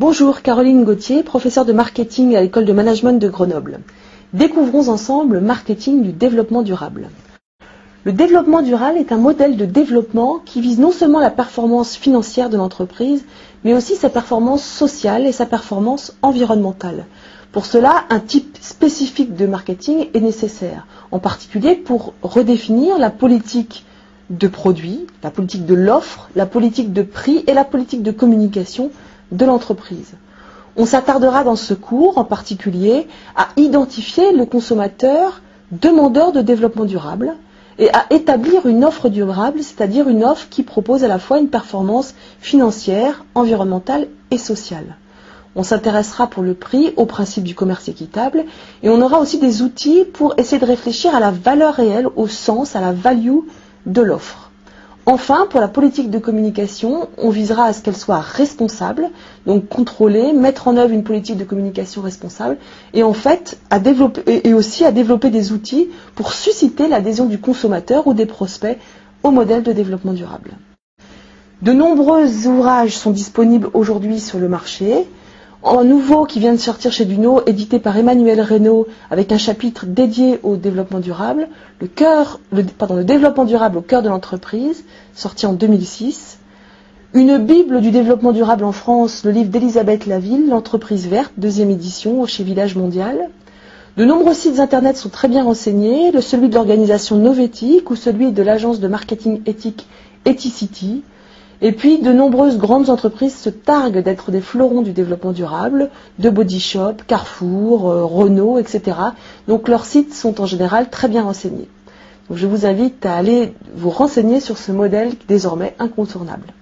Bonjour, Caroline Gauthier, professeure de marketing à l'école de management de Grenoble. Découvrons ensemble le marketing du développement durable. Le développement durable est un modèle de développement qui vise non seulement la performance financière de l'entreprise, mais aussi sa performance sociale et sa performance environnementale. Pour cela, un type spécifique de marketing est nécessaire, en particulier pour redéfinir la politique de produit, la politique de l'offre, la politique de prix et la politique de communication de l'entreprise. On s'attardera dans ce cours en particulier à identifier le consommateur demandeur de développement durable et à établir une offre durable, c'est-à-dire une offre qui propose à la fois une performance financière, environnementale et sociale. On s'intéressera pour le prix au principe du commerce équitable et on aura aussi des outils pour essayer de réfléchir à la valeur réelle, au sens, à la value de l'offre. Enfin, pour la politique de communication, on visera à ce qu'elle soit responsable, donc contrôler, mettre en œuvre une politique de communication responsable, et en fait, et aussi à développer des outils pour susciter l'adhésion du consommateur ou des prospects au modèle de développement durable. De nombreux ouvrages sont disponibles aujourd'hui sur le marché. Un nouveau qui vient de sortir chez Duno, édité par Emmanuel Reynaud, avec un chapitre dédié au développement durable, le, cœur, pardon, le développement durable au cœur de l'entreprise, sorti en 2006. Une Bible du développement durable en France, le livre d'Elisabeth Laville, L'entreprise verte, deuxième édition, chez Village Mondial. De nombreux sites internet sont très bien renseignés, celui de l'organisation Novetic ou celui de l'agence de marketing éthique Ethicity. Et puis, de nombreuses grandes entreprises se targuent d'être des fleurons du développement durable, de Body Shop, Carrefour, euh, Renault, etc. Donc leurs sites sont en général très bien renseignés. Donc je vous invite à aller vous renseigner sur ce modèle désormais incontournable.